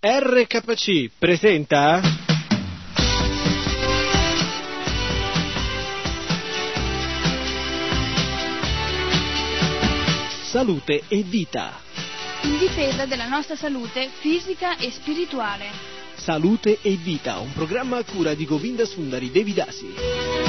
RKC presenta Salute e vita. in difesa della nostra salute fisica e spirituale. Salute e vita, un programma a cura di Govinda Sundari Devidasi.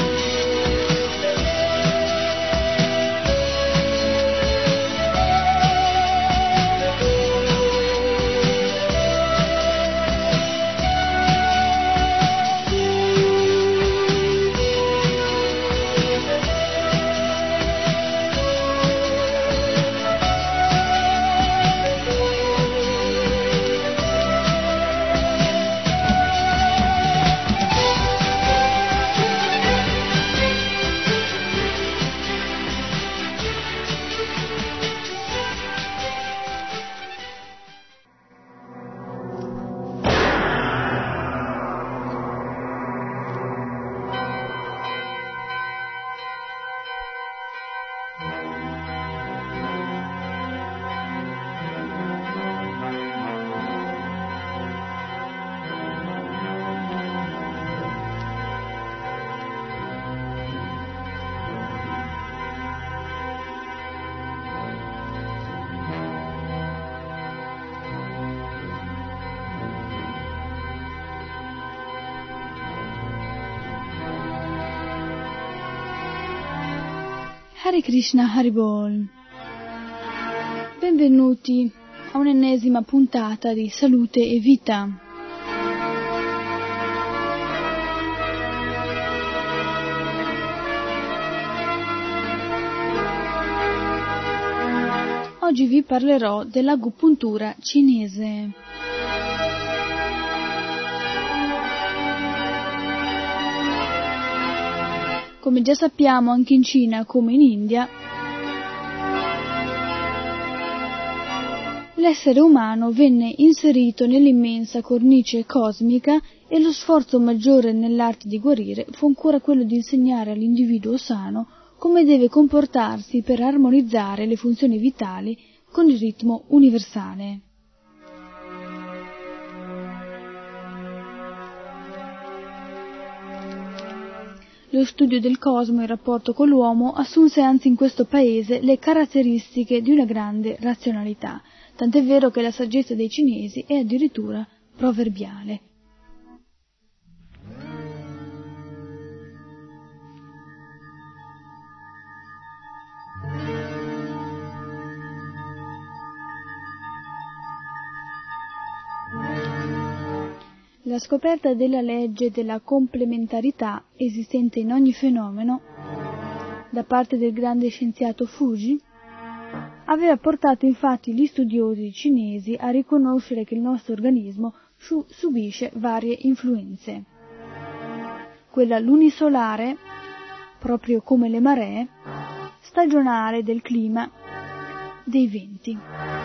Hare Krishna Haribol. Benvenuti a un'ennesima puntata di Salute e Vita. Oggi vi parlerò dell'agopuntura cinese. Come già sappiamo anche in Cina come in India, l'essere umano venne inserito nell'immensa cornice cosmica e lo sforzo maggiore nell'arte di guarire fu ancora quello di insegnare all'individuo sano come deve comportarsi per armonizzare le funzioni vitali con il ritmo universale. Lo studio del cosmo in rapporto con l'uomo assunse anzi in questo paese le caratteristiche di una grande razionalità, tant'è vero che la saggezza dei cinesi è addirittura proverbiale. La scoperta della legge della complementarità esistente in ogni fenomeno da parte del grande scienziato Fuji aveva portato infatti gli studiosi cinesi a riconoscere che il nostro organismo su- subisce varie influenze. Quella lunisolare, proprio come le maree, stagionale del clima, dei venti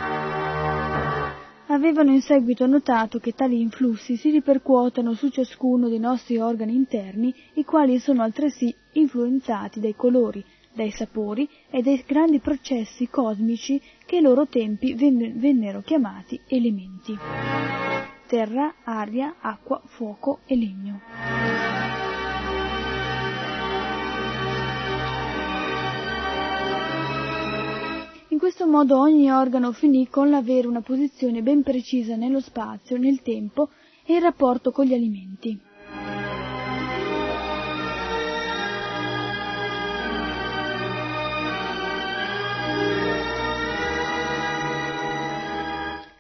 avevano in seguito notato che tali influssi si ripercuotono su ciascuno dei nostri organi interni, i quali sono altresì influenzati dai colori, dai sapori e dai grandi processi cosmici che ai loro tempi vennero chiamati elementi. Terra, aria, acqua, fuoco e legno. In questo modo ogni organo finì con l'avere una posizione ben precisa nello spazio, nel tempo e in rapporto con gli alimenti.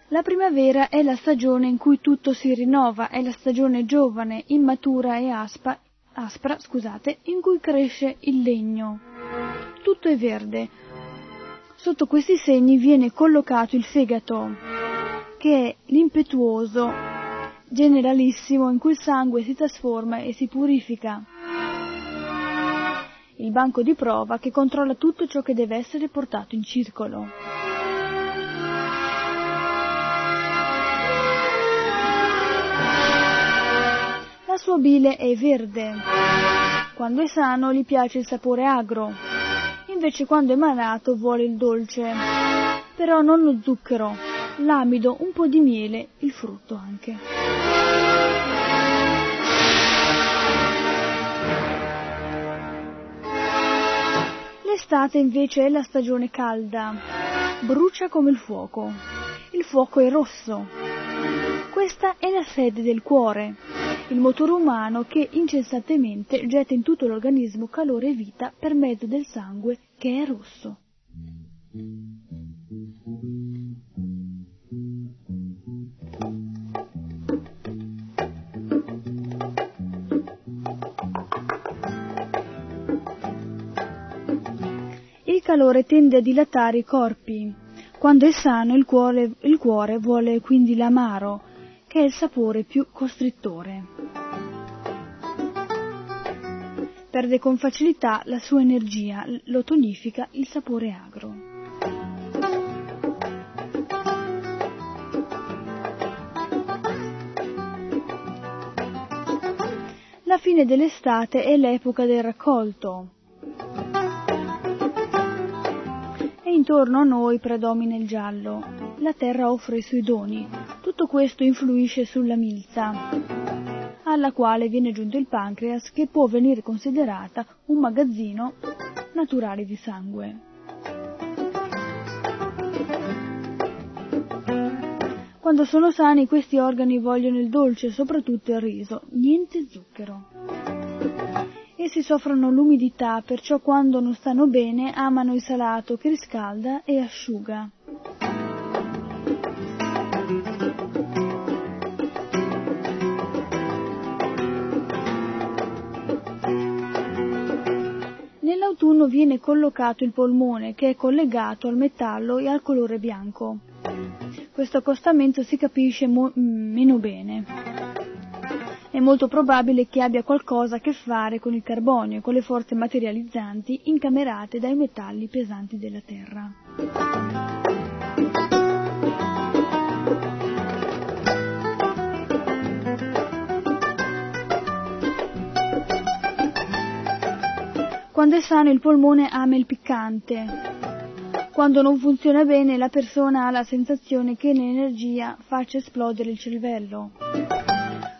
La primavera è la stagione in cui tutto si rinnova, è la stagione giovane, immatura e aspa, aspra, scusate, in cui cresce il legno. Tutto è verde, Sotto questi segni viene collocato il fegato, che è l'impetuoso generalissimo in cui il sangue si trasforma e si purifica. Il banco di prova che controlla tutto ciò che deve essere portato in circolo. La sua bile è verde. Quando è sano gli piace il sapore agro invece quando è malato vuole il dolce, però non lo zucchero, l'amido, un po' di miele, il frutto anche. L'estate invece è la stagione calda, brucia come il fuoco. Il fuoco è rosso. Questa è la sede del cuore, il motore umano che incessantemente getta in tutto l'organismo calore e vita per mezzo del sangue che è rosso. Il calore tende a dilatare i corpi. Quando è sano il cuore, il cuore vuole quindi l'amaro, che è il sapore più costrittore. Perde con facilità la sua energia, lo tonifica il sapore agro. La fine dell'estate è l'epoca del raccolto. E intorno a noi predomina il giallo. La terra offre i suoi doni. Tutto questo influisce sulla milza, alla quale viene giunto il pancreas che può venire considerata un magazzino naturale di sangue. Quando sono sani questi organi vogliono il dolce, soprattutto il riso, niente zucchero. Essi soffrono l'umidità, perciò quando non stanno bene amano il salato che riscalda e asciuga. Nell'autunno viene collocato il polmone che è collegato al metallo e al colore bianco. Questo accostamento si capisce mo- meno bene. È molto probabile che abbia qualcosa a che fare con il carbonio e con le forze materializzanti incamerate dai metalli pesanti della Terra. Quando è sano il polmone ama il piccante. Quando non funziona bene la persona ha la sensazione che l'energia faccia esplodere il cervello.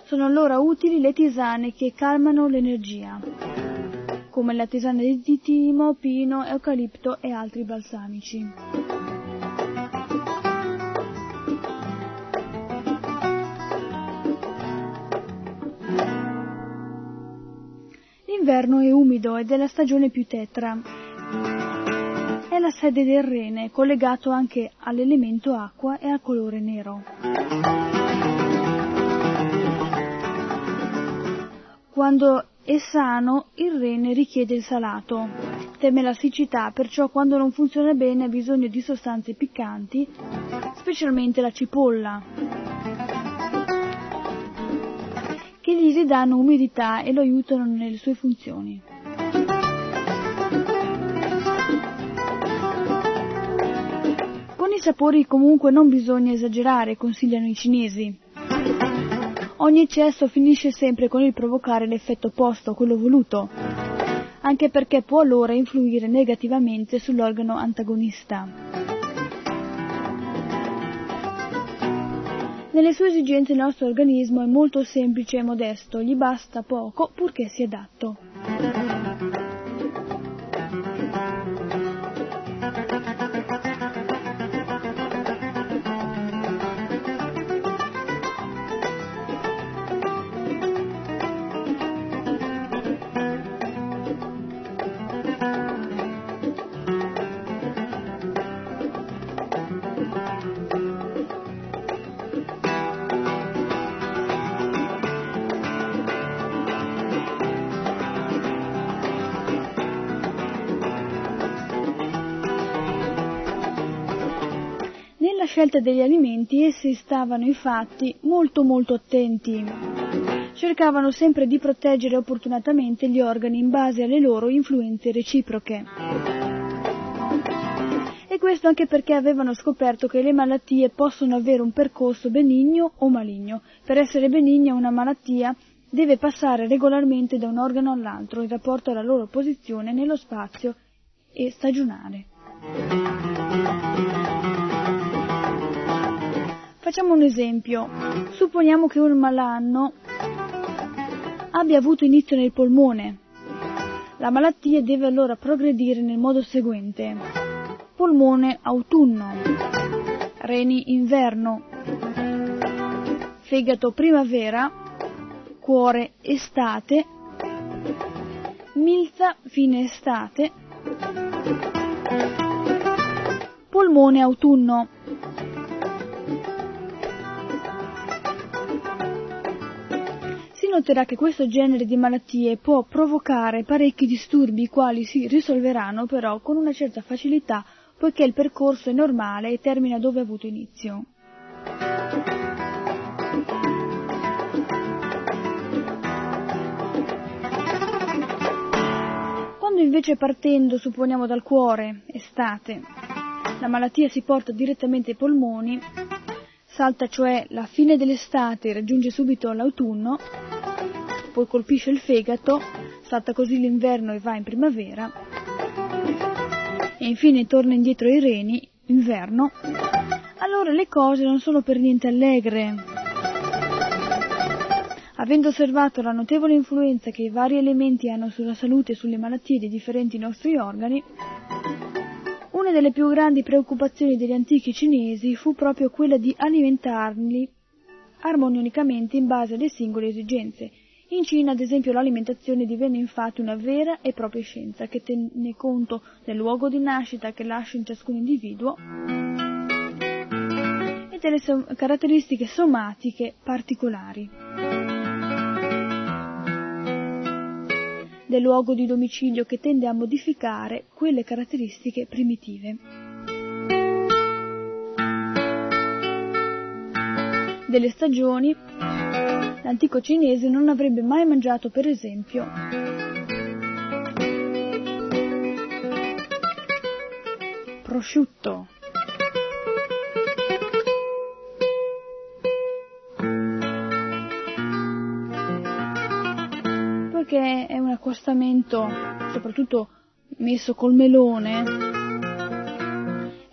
Sono allora utili le tisane che calmano l'energia, come la tisana di timo, pino, eucalipto e altri balsamici. L'inverno è umido ed è la stagione più tetra. È la sede del rene, collegato anche all'elemento acqua e al colore nero. Quando è sano, il rene richiede il salato. Teme la siccità, perciò quando non funziona bene ha bisogno di sostanze piccanti, specialmente la cipolla, che gli ridanno umidità e lo aiutano nelle sue funzioni. Con i sapori comunque non bisogna esagerare, consigliano i cinesi. Ogni eccesso finisce sempre con il provocare l'effetto opposto a quello voluto, anche perché può allora influire negativamente sull'organo antagonista. Nelle sue esigenze il nostro organismo è molto semplice e modesto, gli basta poco purché sia adatto. Scelta degli alimenti essi stavano infatti molto molto attenti. Cercavano sempre di proteggere opportunamente gli organi in base alle loro influenze reciproche. E questo anche perché avevano scoperto che le malattie possono avere un percorso benigno o maligno. Per essere benigna una malattia deve passare regolarmente da un organo all'altro in rapporto alla loro posizione nello spazio e stagionale. Facciamo un esempio. Supponiamo che un malanno abbia avuto inizio nel polmone. La malattia deve allora progredire nel modo seguente. Polmone autunno, reni inverno, fegato primavera, cuore estate, milza fine estate, polmone autunno. Noterà che questo genere di malattie può provocare parecchi disturbi, i quali si risolveranno però con una certa facilità, poiché il percorso è normale e termina dove ha avuto inizio. Quando invece partendo, supponiamo dal cuore, estate, la malattia si porta direttamente ai polmoni, salta cioè la fine dell'estate e raggiunge subito l'autunno, poi colpisce il fegato, salta così l'inverno e va in primavera, e infine torna indietro ai reni, inverno, allora le cose non sono per niente allegre. Avendo osservato la notevole influenza che i vari elementi hanno sulla salute e sulle malattie dei differenti nostri organi, una delle più grandi preoccupazioni degli antichi cinesi fu proprio quella di alimentarli armonicamente in base alle singole esigenze. In Cina, ad esempio, l'alimentazione divenne infatti una vera e propria scienza che tenne conto del luogo di nascita che lascia in ciascun individuo e delle caratteristiche somatiche particolari. del luogo di domicilio che tende a modificare quelle caratteristiche primitive. Delle stagioni, l'antico cinese non avrebbe mai mangiato, per esempio, prosciutto, perché è un accostamento, soprattutto messo col melone,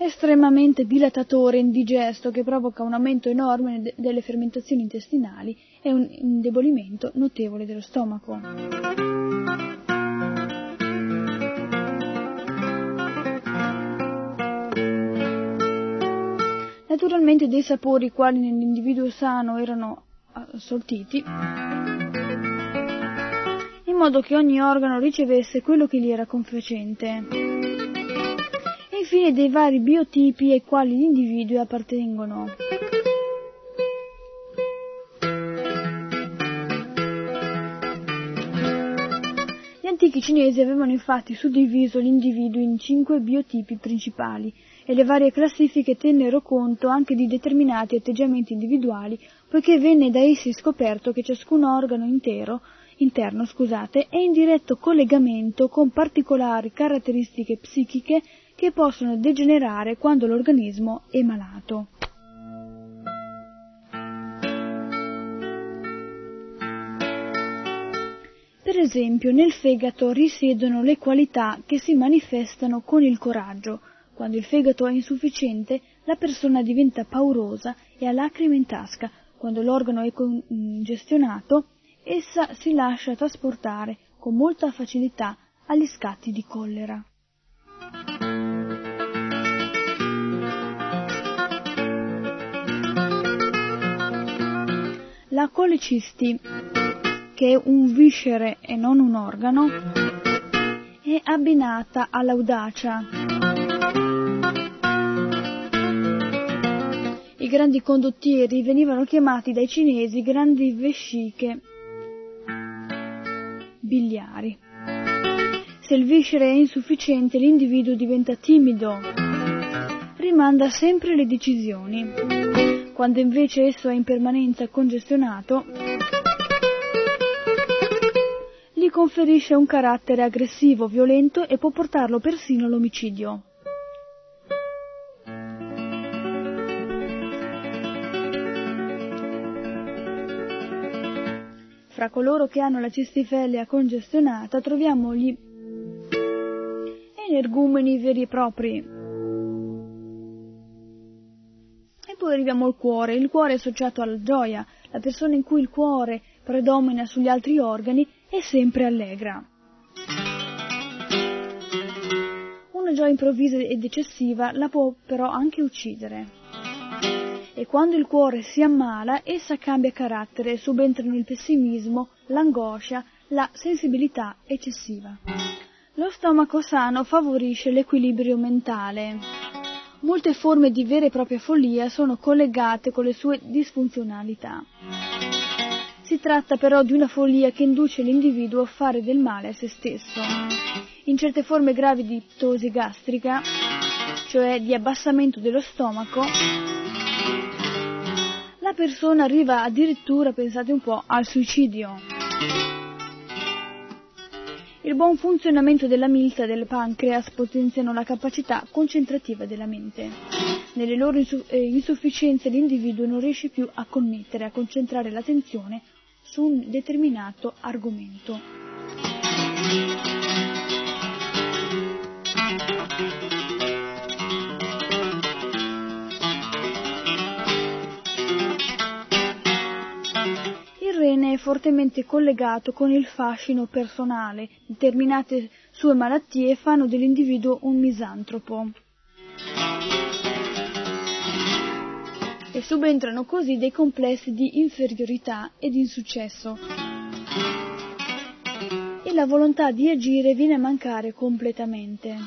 estremamente dilatatore, indigesto, che provoca un aumento enorme delle fermentazioni intestinali e un indebolimento notevole dello stomaco. Naturalmente dei sapori quali nell'individuo sano erano assortiti, in modo che ogni organo ricevesse quello che gli era confacente. E infine dei vari biotipi ai quali gli individui appartengono. Gli antichi cinesi avevano infatti suddiviso gli individui in cinque biotipi principali e le varie classifiche tennero conto anche di determinati atteggiamenti individuali, poiché venne da essi scoperto che ciascun organo intero interno scusate, è in diretto collegamento con particolari caratteristiche psichiche che possono degenerare quando l'organismo è malato. Per esempio, nel fegato risiedono le qualità che si manifestano con il coraggio. Quando il fegato è insufficiente, la persona diventa paurosa e ha lacrime in tasca. Quando l'organo è congestionato, essa si lascia trasportare con molta facilità agli scatti di collera. La colecisti, che è un viscere e non un organo, è abbinata all'audacia. I grandi condottieri venivano chiamati dai cinesi grandi vesciche biliari. Se il viscere è insufficiente l'individuo diventa timido, rimanda sempre le decisioni. Quando invece esso è in permanenza congestionato, gli conferisce un carattere aggressivo, violento e può portarlo persino all'omicidio. fra coloro che hanno la cistifellea congestionata troviamo gli energumeni veri e propri. Poi arriviamo al cuore. Il cuore è associato alla gioia. La persona in cui il cuore predomina sugli altri organi è sempre allegra. Una gioia improvvisa ed eccessiva la può però anche uccidere. E quando il cuore si ammala, essa cambia carattere, subentrano il pessimismo, l'angoscia, la sensibilità eccessiva. Lo stomaco sano favorisce l'equilibrio mentale. Molte forme di vera e propria follia sono collegate con le sue disfunzionalità. Si tratta però di una follia che induce l'individuo a fare del male a se stesso. In certe forme gravi di ptosi gastrica, cioè di abbassamento dello stomaco, la persona arriva addirittura, pensate un po', al suicidio. Il buon funzionamento della milza e del pancreas potenziano la capacità concentrativa della mente. Nelle loro eh, insufficienze l'individuo non riesce più a connettere, a concentrare l'attenzione su un determinato argomento. È fortemente collegato con il fascino personale, determinate sue malattie fanno dell'individuo un misantropo. E subentrano così dei complessi di inferiorità ed insuccesso. E la volontà di agire viene a mancare completamente.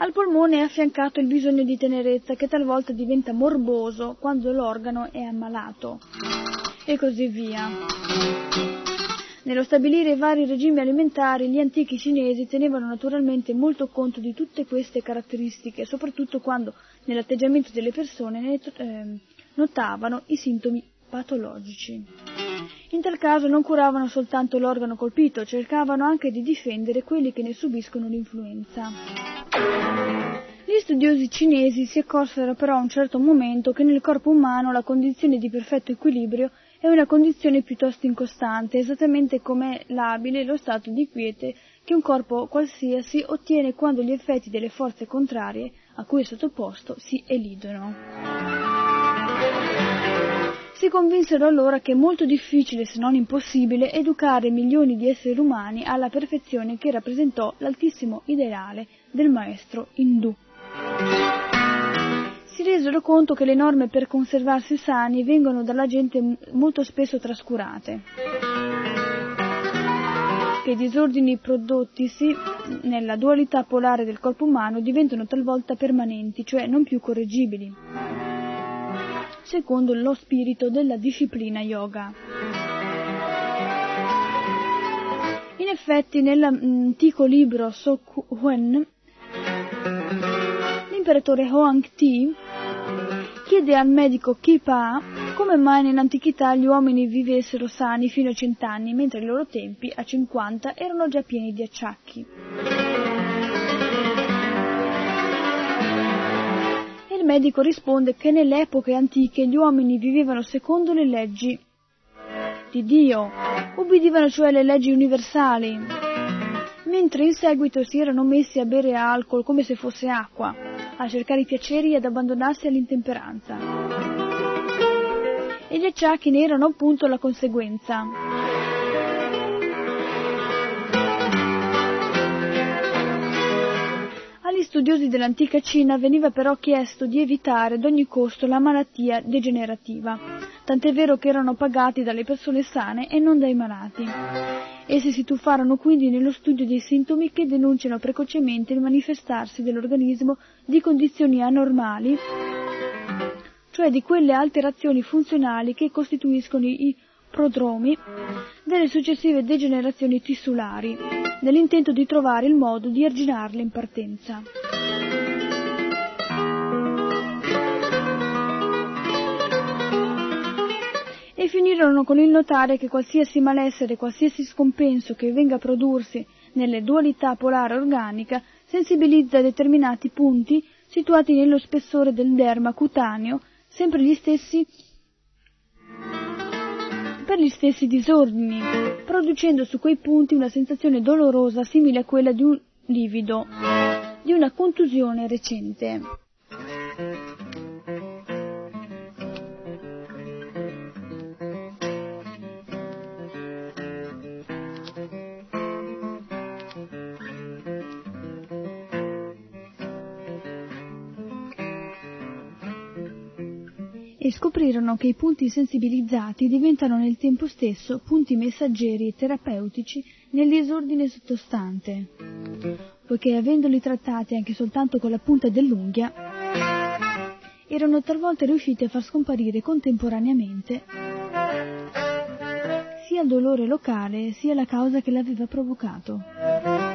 Al polmone è affiancato il bisogno di tenerezza che talvolta diventa morboso quando l'organo è ammalato. E così via. Nello stabilire i vari regimi alimentari, gli antichi cinesi tenevano naturalmente molto conto di tutte queste caratteristiche, soprattutto quando nell'atteggiamento delle persone ne, eh, notavano i sintomi patologici. In tal caso non curavano soltanto l'organo colpito, cercavano anche di difendere quelli che ne subiscono l'influenza. Gli studiosi cinesi si accorsero però a un certo momento che nel corpo umano la condizione di perfetto equilibrio è una condizione piuttosto incostante, esattamente come l'abile lo stato di quiete che un corpo qualsiasi ottiene quando gli effetti delle forze contrarie a cui è sottoposto si elidono. Si convinsero allora che è molto difficile, se non impossibile, educare milioni di esseri umani alla perfezione che rappresentò l'altissimo ideale del maestro indù. Si resero conto che le norme per conservarsi sani vengono dalla gente molto spesso trascurate, che i disordini prodottisi nella dualità polare del corpo umano diventano talvolta permanenti, cioè non più correggibili, secondo lo spirito della disciplina yoga. In effetti, nell'antico libro Sokhuen l'imperatore Hoang Ti chiede al medico Kipa come mai nell'antichità gli uomini vivessero sani fino a cent'anni, mentre ai loro tempi, a cinquanta, erano già pieni di acciacchi. Medico risponde che nelle epoche antiche gli uomini vivevano secondo le leggi di Dio, ubbidivano cioè le leggi universali, mentre in seguito si erano messi a bere alcol come se fosse acqua a cercare i piaceri e ad abbandonarsi all'intemperanza. E gli acciacchi ne erano appunto la conseguenza. Agli studiosi dell'antica Cina veniva però chiesto di evitare ad ogni costo la malattia degenerativa, tant'è vero che erano pagati dalle persone sane e non dai malati. Essi si tuffarono quindi nello studio dei sintomi che denunciano precocemente il manifestarsi dell'organismo di condizioni anormali, cioè di quelle alterazioni funzionali che costituiscono i prodromi delle successive degenerazioni tissulari, nell'intento di trovare il modo di arginarle in partenza. e finirono con il notare che qualsiasi malessere, qualsiasi scompenso che venga a prodursi nelle dualità polare organica sensibilizza determinati punti situati nello spessore del derma cutaneo, sempre gli stessi per gli stessi disordini, producendo su quei punti una sensazione dolorosa simile a quella di un livido di una contusione recente. E scoprirono che i punti sensibilizzati diventano nel tempo stesso punti messaggeri e terapeutici nel disordine sottostante, poiché avendoli trattati anche soltanto con la punta dell'unghia, erano talvolta riusciti a far scomparire contemporaneamente sia il dolore locale sia la causa che l'aveva provocato.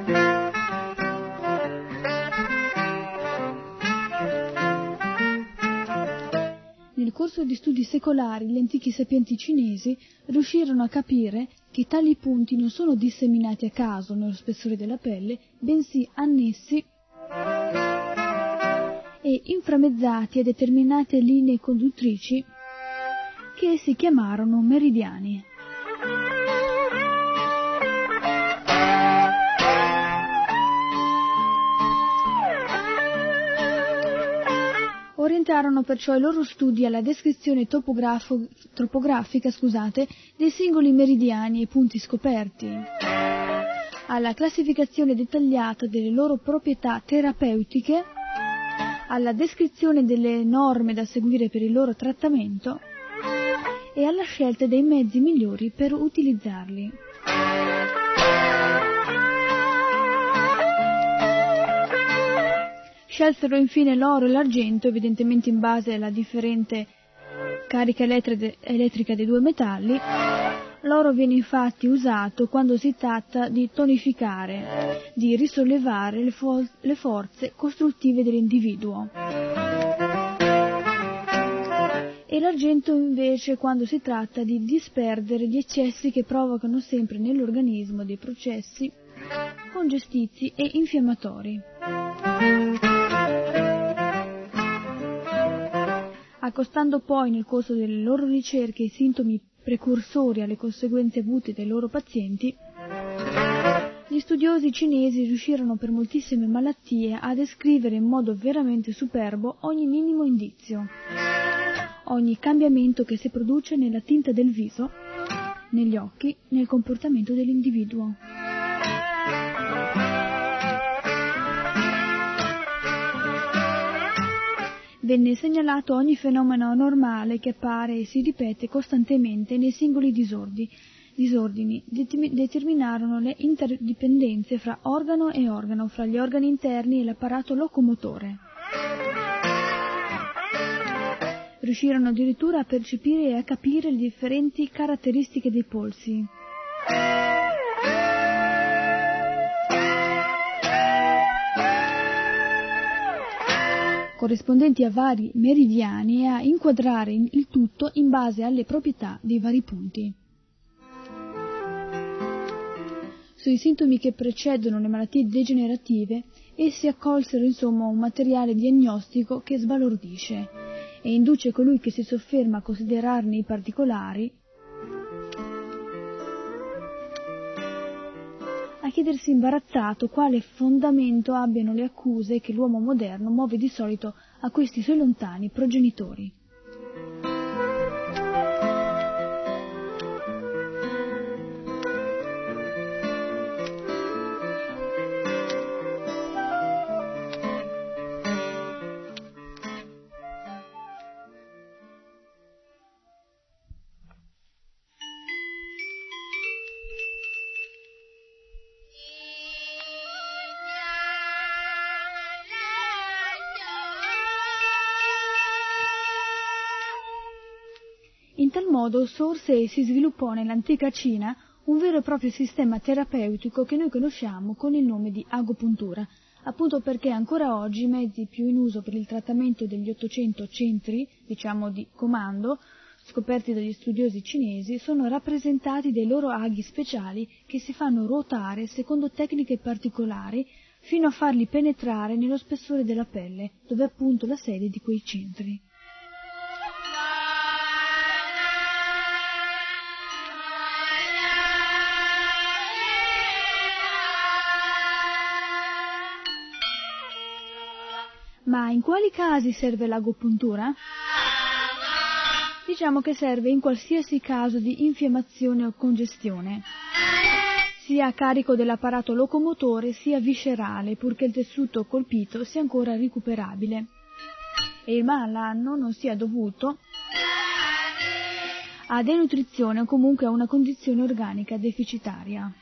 Corso di studi secolari gli antichi sapienti cinesi riuscirono a capire che tali punti non sono disseminati a caso nello spessore della pelle, bensì annessi e inframezzati a determinate linee conduttrici che essi chiamarono meridiani. Orientarono perciò i loro studi alla descrizione topografica scusate, dei singoli meridiani e punti scoperti, alla classificazione dettagliata delle loro proprietà terapeutiche, alla descrizione delle norme da seguire per il loro trattamento e alla scelta dei mezzi migliori per utilizzarli. Scelsero infine l'oro e l'argento, evidentemente in base alla differente carica elettrica dei due metalli. L'oro viene infatti usato quando si tratta di tonificare, di risollevare le, fo- le forze costruttive dell'individuo. E l'argento invece quando si tratta di disperdere gli eccessi che provocano sempre nell'organismo dei processi congestizi e infiammatori. Accostando poi nel corso delle loro ricerche i sintomi precursori alle conseguenze avute dai loro pazienti, gli studiosi cinesi riuscirono per moltissime malattie a descrivere in modo veramente superbo ogni minimo indizio, ogni cambiamento che si produce nella tinta del viso, negli occhi, nel comportamento dell'individuo. Venne segnalato ogni fenomeno anormale che appare e si ripete costantemente nei singoli disordini, disordini determinarono le interdipendenze fra organo e organo, fra gli organi interni e l'apparato locomotore. Riuscirono addirittura a percepire e a capire le differenti caratteristiche dei polsi. Corrispondenti a vari meridiani e a inquadrare il tutto in base alle proprietà dei vari punti. Sui sintomi che precedono le malattie degenerative, essi accolsero insomma un materiale diagnostico che sbalordisce e induce colui che si sofferma a considerarne i particolari chiedersi imbarazzato quale fondamento abbiano le accuse che l'uomo moderno muove di solito a questi suoi lontani progenitori. Modo sorse e si sviluppò nell'antica Cina un vero e proprio sistema terapeutico che noi conosciamo con il nome di agopuntura, appunto perché ancora oggi i mezzi più in uso per il trattamento degli 800 centri, diciamo di comando, scoperti dagli studiosi cinesi, sono rappresentati dai loro aghi speciali che si fanno ruotare secondo tecniche particolari fino a farli penetrare nello spessore della pelle, dove è appunto la sede di quei centri. Ma in quali casi serve l'agopuntura? Diciamo che serve in qualsiasi caso di infiammazione o congestione, sia a carico dell'apparato locomotore sia viscerale, purché il tessuto colpito sia ancora recuperabile e il malanno non sia dovuto a denutrizione o comunque a una condizione organica deficitaria.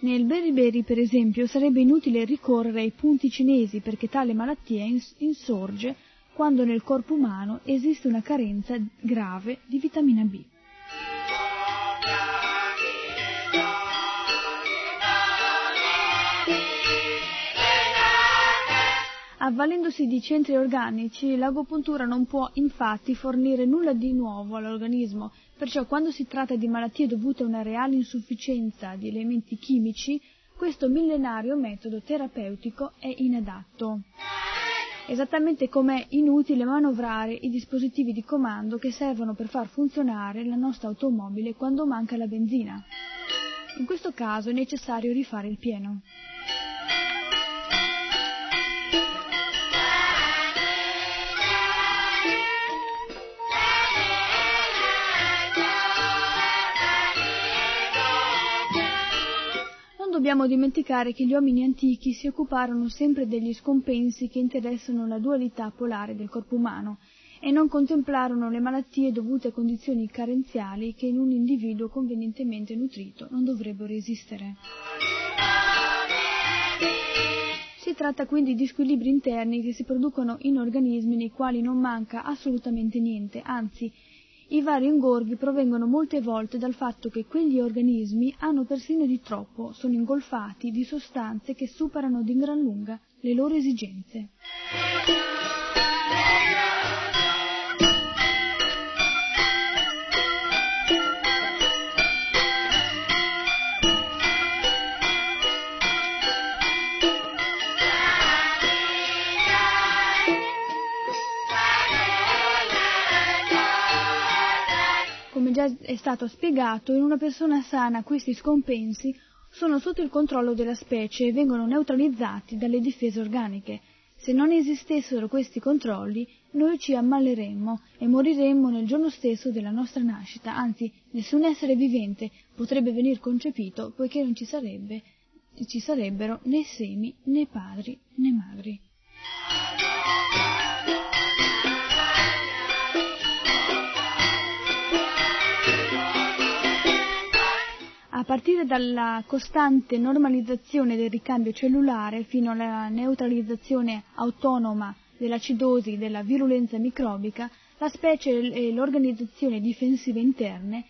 Nel beriberi, per esempio, sarebbe inutile ricorrere ai punti cinesi perché tale malattia insorge quando nel corpo umano esiste una carenza grave di vitamina B. Avvalendosi di centri organici, l'agopuntura non può infatti fornire nulla di nuovo all'organismo, perciò quando si tratta di malattie dovute a una reale insufficienza di elementi chimici, questo millenario metodo terapeutico è inadatto. Esattamente come è inutile manovrare i dispositivi di comando che servono per far funzionare la nostra automobile quando manca la benzina. In questo caso è necessario rifare il pieno. Dobbiamo dimenticare che gli uomini antichi si occuparono sempre degli scompensi che interessano la dualità polare del corpo umano e non contemplarono le malattie dovute a condizioni carenziali che in un individuo convenientemente nutrito non dovrebbero esistere. Si tratta quindi di squilibri interni che si producono in organismi nei quali non manca assolutamente niente, anzi i vari ingorghi provengono molte volte dal fatto che quegli organismi hanno persino di troppo, sono ingolfati di sostanze che superano di gran lunga le loro esigenze. Già è stato spiegato, in una persona sana questi scompensi sono sotto il controllo della specie e vengono neutralizzati dalle difese organiche. Se non esistessero questi controlli, noi ci ammaleremmo e moriremmo nel giorno stesso della nostra nascita, anzi nessun essere vivente potrebbe venir concepito poiché non ci, sarebbe, ci sarebbero né semi né padri né madri. Partire dalla costante normalizzazione del ricambio cellulare fino alla neutralizzazione autonoma dell'acidosi della virulenza microbica, la specie e l'organizzazione difensive interne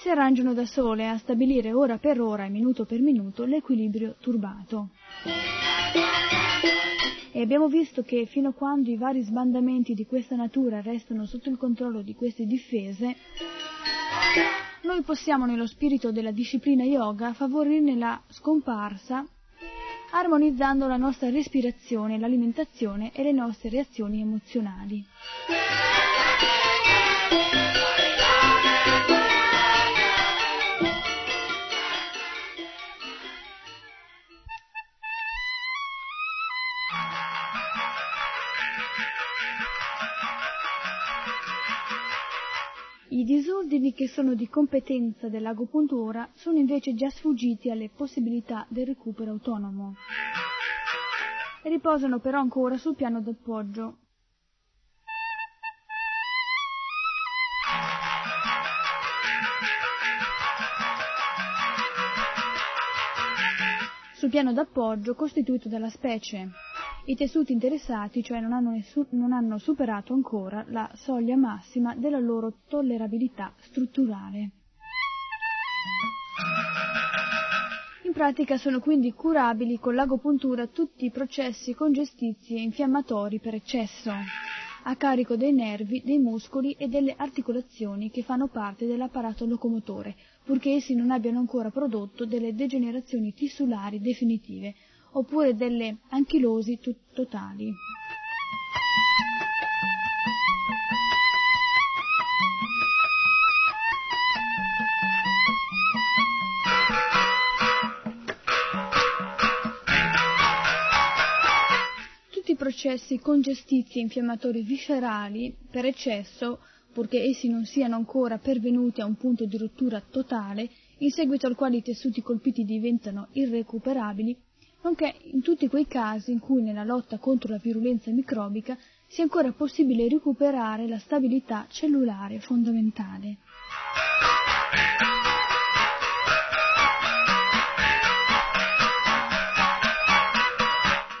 si arrangiano da sole a stabilire ora per ora e minuto per minuto l'equilibrio turbato. E abbiamo visto che fino a quando i vari sbandamenti di questa natura restano sotto il controllo di queste difese, noi possiamo nello spirito della disciplina yoga favorirne la scomparsa armonizzando la nostra respirazione, l'alimentazione e le nostre reazioni emozionali. I disordini che sono di competenza dell'agopuntura sono invece già sfuggiti alle possibilità del recupero autonomo. Riposano però ancora sul piano d'appoggio. Sul piano d'appoggio costituito dalla specie. I tessuti interessati, cioè, non hanno, nessun, non hanno superato ancora la soglia massima della loro tollerabilità strutturale. In pratica sono quindi curabili con l'agopuntura tutti i processi congestizi e infiammatori per eccesso, a carico dei nervi, dei muscoli e delle articolazioni che fanno parte dell'apparato locomotore, purché essi non abbiano ancora prodotto delle degenerazioni tissulari definitive, oppure delle anchilosi totali. Tutti i processi congestizi e infiammatori viscerali per eccesso purché essi non siano ancora pervenuti a un punto di rottura totale, in seguito al quale i tessuti colpiti diventano irrecuperabili, nonché in tutti quei casi in cui nella lotta contro la virulenza microbica sia ancora possibile recuperare la stabilità cellulare fondamentale.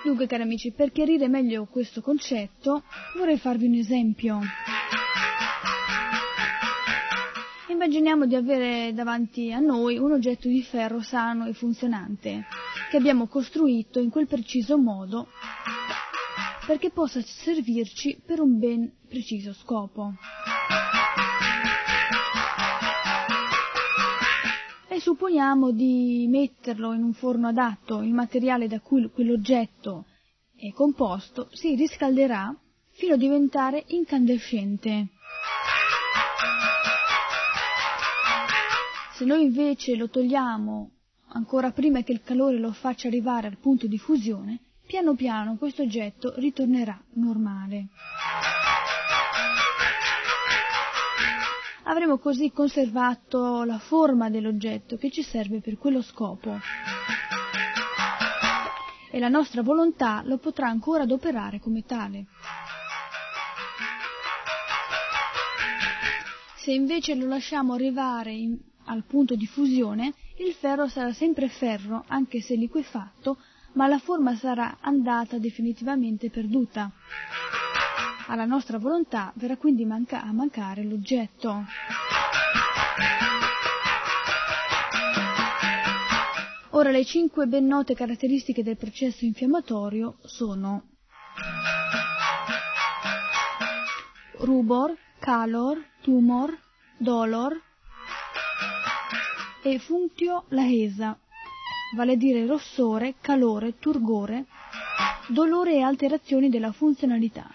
Dunque, cari amici, per chiarire meglio questo concetto vorrei farvi un esempio. Immaginiamo di avere davanti a noi un oggetto di ferro sano e funzionante che abbiamo costruito in quel preciso modo perché possa servirci per un ben preciso scopo. E supponiamo di metterlo in un forno adatto, il materiale da cui quell'oggetto è composto si riscalderà fino a diventare incandescente. Se noi invece lo togliamo ancora prima che il calore lo faccia arrivare al punto di fusione, piano piano questo oggetto ritornerà normale. Avremo così conservato la forma dell'oggetto che ci serve per quello scopo e la nostra volontà lo potrà ancora adoperare come tale. Se invece lo lasciamo arrivare in, al punto di fusione, il ferro sarà sempre ferro, anche se liquefatto, ma la forma sarà andata definitivamente perduta. Alla nostra volontà verrà quindi manca- a mancare l'oggetto. Ora le cinque ben note caratteristiche del processo infiammatorio sono rubor, calor, tumor, dolor e functio lahesa, vale a dire rossore, calore, turgore, dolore e alterazioni della funzionalità.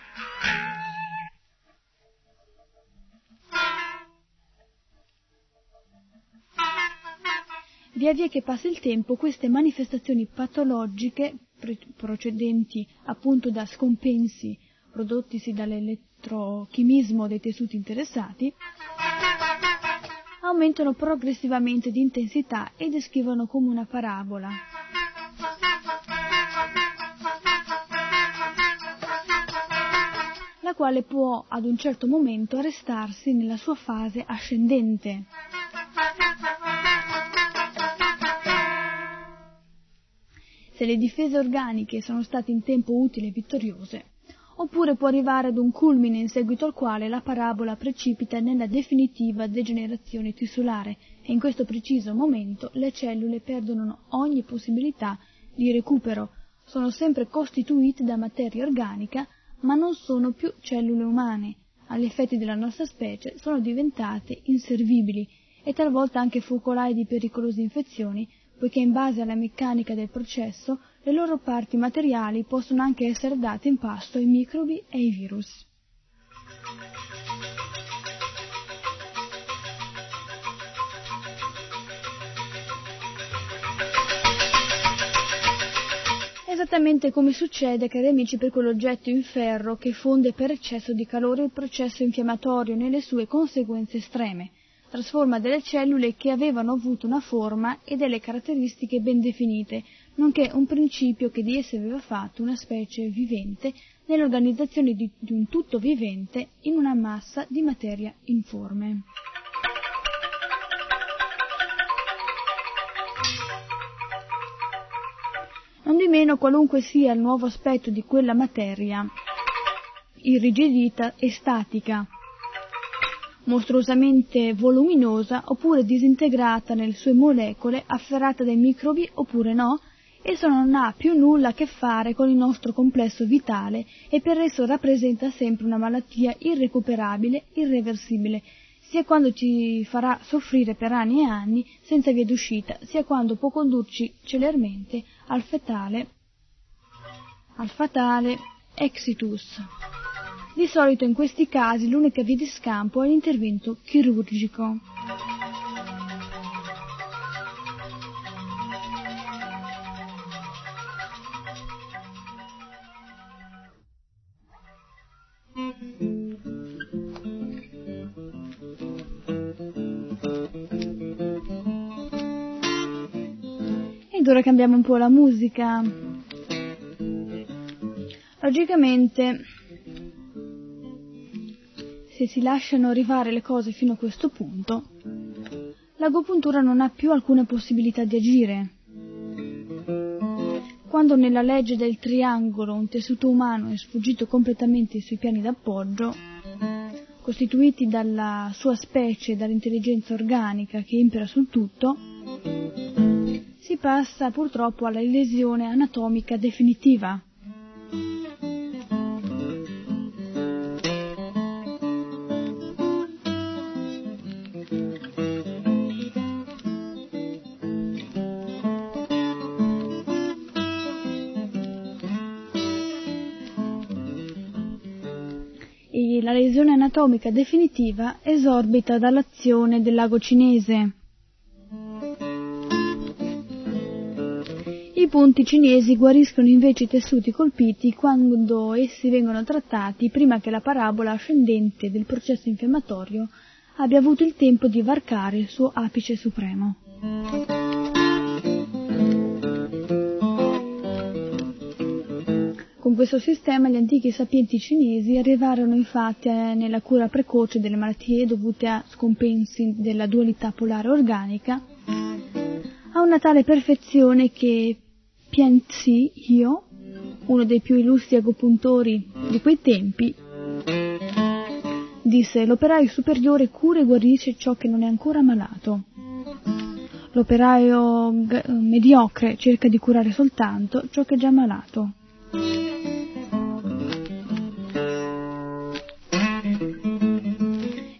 Via via che passa il tempo, queste manifestazioni patologiche, procedenti appunto da scompensi prodottisi dall'elettrochimismo dei tessuti interessati, aumentano progressivamente di intensità e descrivono come una parabola. la quale può ad un certo momento arrestarsi nella sua fase ascendente. Se le difese organiche sono state in tempo utile e vittoriose, oppure può arrivare ad un culmine in seguito al quale la parabola precipita nella definitiva degenerazione tissulare e in questo preciso momento le cellule perdono ogni possibilità di recupero, sono sempre costituite da materia organica, ma non sono più cellule umane. Agli effetti della nostra specie sono diventate inservibili e talvolta anche focolai di pericolose infezioni, poiché in base alla meccanica del processo le loro parti materiali possono anche essere date in pasto ai microbi e ai virus. Esattamente come succede, cari amici, per quell'oggetto in ferro che fonde per eccesso di calore il processo infiammatorio nelle sue conseguenze estreme trasforma delle cellule che avevano avuto una forma e delle caratteristiche ben definite, nonché un principio che di esse aveva fatto una specie vivente nell'organizzazione di, di un tutto vivente in una massa di materia informe. Non di meno, qualunque sia il nuovo aspetto di quella materia, irrigidita e statica, mostruosamente voluminosa oppure disintegrata nelle sue molecole, afferrata dai microbi oppure no, esso non ha più nulla a che fare con il nostro complesso vitale e per esso rappresenta sempre una malattia irrecuperabile, irreversibile, sia quando ci farà soffrire per anni e anni senza via d'uscita, sia quando può condurci celermente al fetale, al fatale exitus. Di solito in questi casi l'unica via di scampo è l'intervento chirurgico. Ed ora cambiamo un po' la musica. Logicamente, se si lasciano arrivare le cose fino a questo punto, l'agopuntura non ha più alcuna possibilità di agire. Quando nella legge del triangolo un tessuto umano è sfuggito completamente sui piani d'appoggio, costituiti dalla sua specie e dall'intelligenza organica che impera sul tutto, passa purtroppo alla lesione anatomica definitiva. La lesione anatomica definitiva esorbita dall'azione del lago cinese. I punti cinesi guariscono invece i tessuti colpiti quando essi vengono trattati prima che la parabola ascendente del processo infiammatorio abbia avuto il tempo di varcare il suo apice supremo. Con questo sistema gli antichi sapienti cinesi arrivarono infatti nella cura precoce delle malattie dovute a scompensi della dualità polare organica a una tale perfezione che Pianzi Hio, uno dei più illustri agopuntori di quei tempi, disse l'operaio superiore cura e guarisce ciò che non è ancora malato. L'operaio mediocre cerca di curare soltanto ciò che è già malato.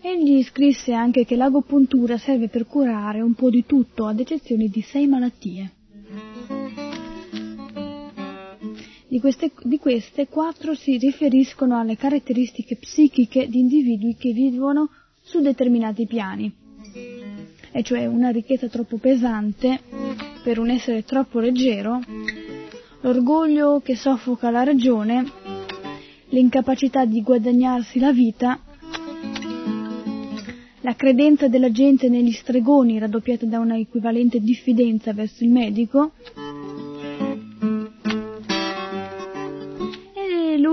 Egli scrisse anche che l'agopuntura serve per curare un po' di tutto, ad eccezione di sei malattie. Di queste, di queste, quattro si riferiscono alle caratteristiche psichiche di individui che vivono su determinati piani, e cioè una ricchezza troppo pesante per un essere troppo leggero, l'orgoglio che soffoca la ragione, l'incapacità di guadagnarsi la vita, la credenza della gente negli stregoni raddoppiata da una equivalente diffidenza verso il medico,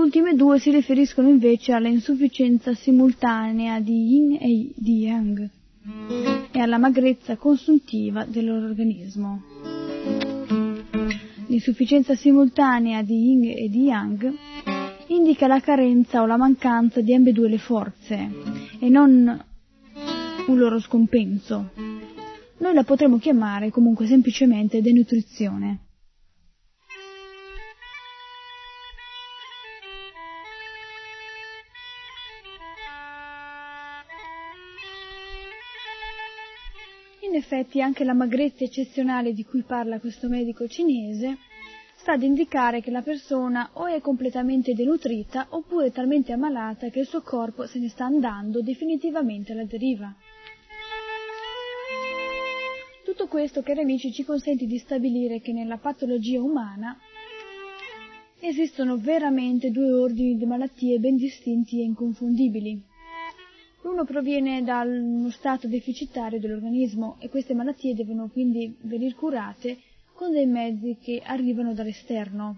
ultime due si riferiscono invece alla insufficienza simultanea di yin e di yang e alla magrezza consuntiva dell'organismo. L'insufficienza simultanea di yin e di yang indica la carenza o la mancanza di ambedue le forze e non un loro scompenso. Noi la potremmo chiamare comunque semplicemente denutrizione. Effetti anche la magrezza eccezionale di cui parla questo medico cinese sta ad indicare che la persona o è completamente denutrita oppure talmente ammalata che il suo corpo se ne sta andando definitivamente alla deriva. Tutto questo, cari amici, ci consente di stabilire che nella patologia umana esistono veramente due ordini di malattie ben distinti e inconfondibili. L'uno proviene dallo stato deficitario dell'organismo e queste malattie devono quindi venire curate con dei mezzi che arrivano dall'esterno.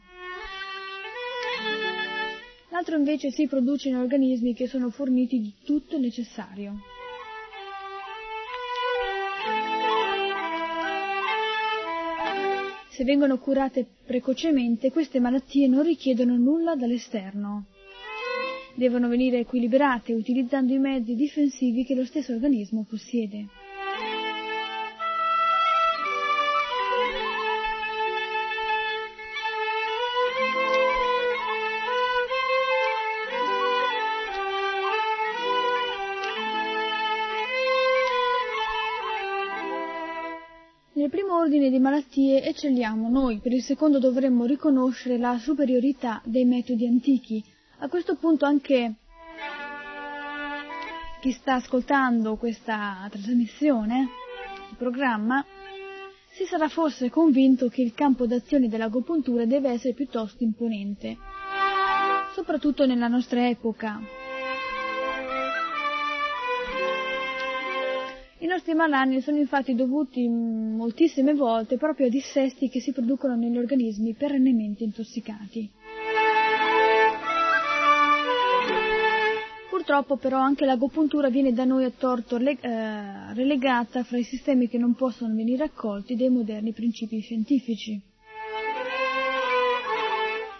L'altro invece si produce in organismi che sono forniti di tutto il necessario. Se vengono curate precocemente, queste malattie non richiedono nulla dall'esterno devono venire equilibrate utilizzando i mezzi difensivi che lo stesso organismo possiede. Nel primo ordine di malattie eccelliamo noi, per il secondo dovremmo riconoscere la superiorità dei metodi antichi, a questo punto anche chi sta ascoltando questa trasmissione, il programma, si sarà forse convinto che il campo d'azione dell'agopuntura deve essere piuttosto imponente, soprattutto nella nostra epoca. I nostri malanni sono infatti dovuti moltissime volte proprio a dissesti che si producono negli organismi perennemente intossicati. Purtroppo però anche l'agopuntura viene da noi a torto eh, relegata fra i sistemi che non possono venire accolti dai moderni principi scientifici.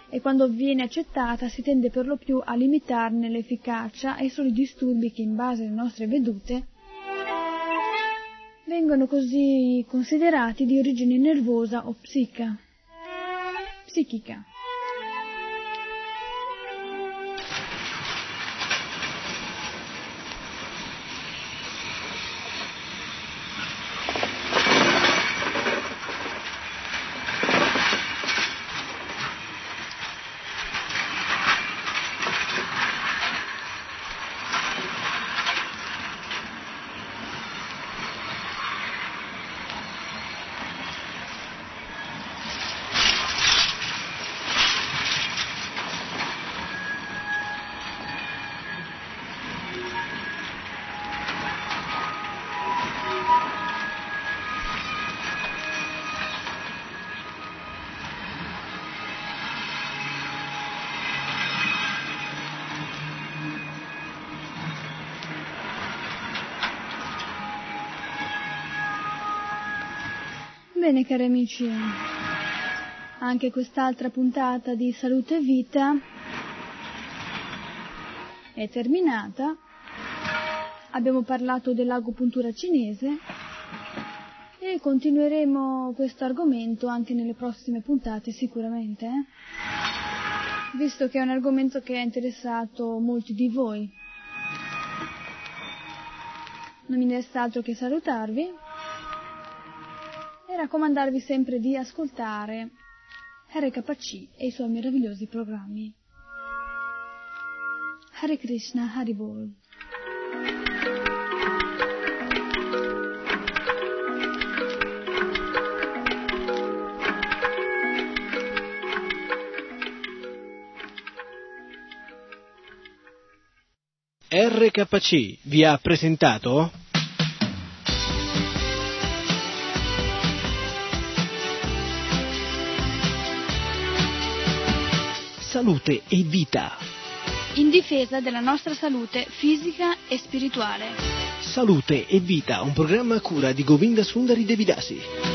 E quando viene accettata si tende per lo più a limitarne l'efficacia ai soli disturbi che in base alle nostre vedute vengono così considerati di origine nervosa o psica, psichica. Bene cari amici, anche quest'altra puntata di Salute e Vita è terminata. Abbiamo parlato dell'agopuntura cinese e continueremo questo argomento anche nelle prossime puntate sicuramente, eh? visto che è un argomento che ha interessato molti di voi. Non mi resta altro che salutarvi raccomandarvi sempre di ascoltare RKC e i suoi meravigliosi programmi. Hare Krishna Haribol. RKC vi ha presentato salute e vita. In difesa della nostra salute fisica e spirituale. Salute e vita, un programma a cura di Govinda Sundari Devidasi.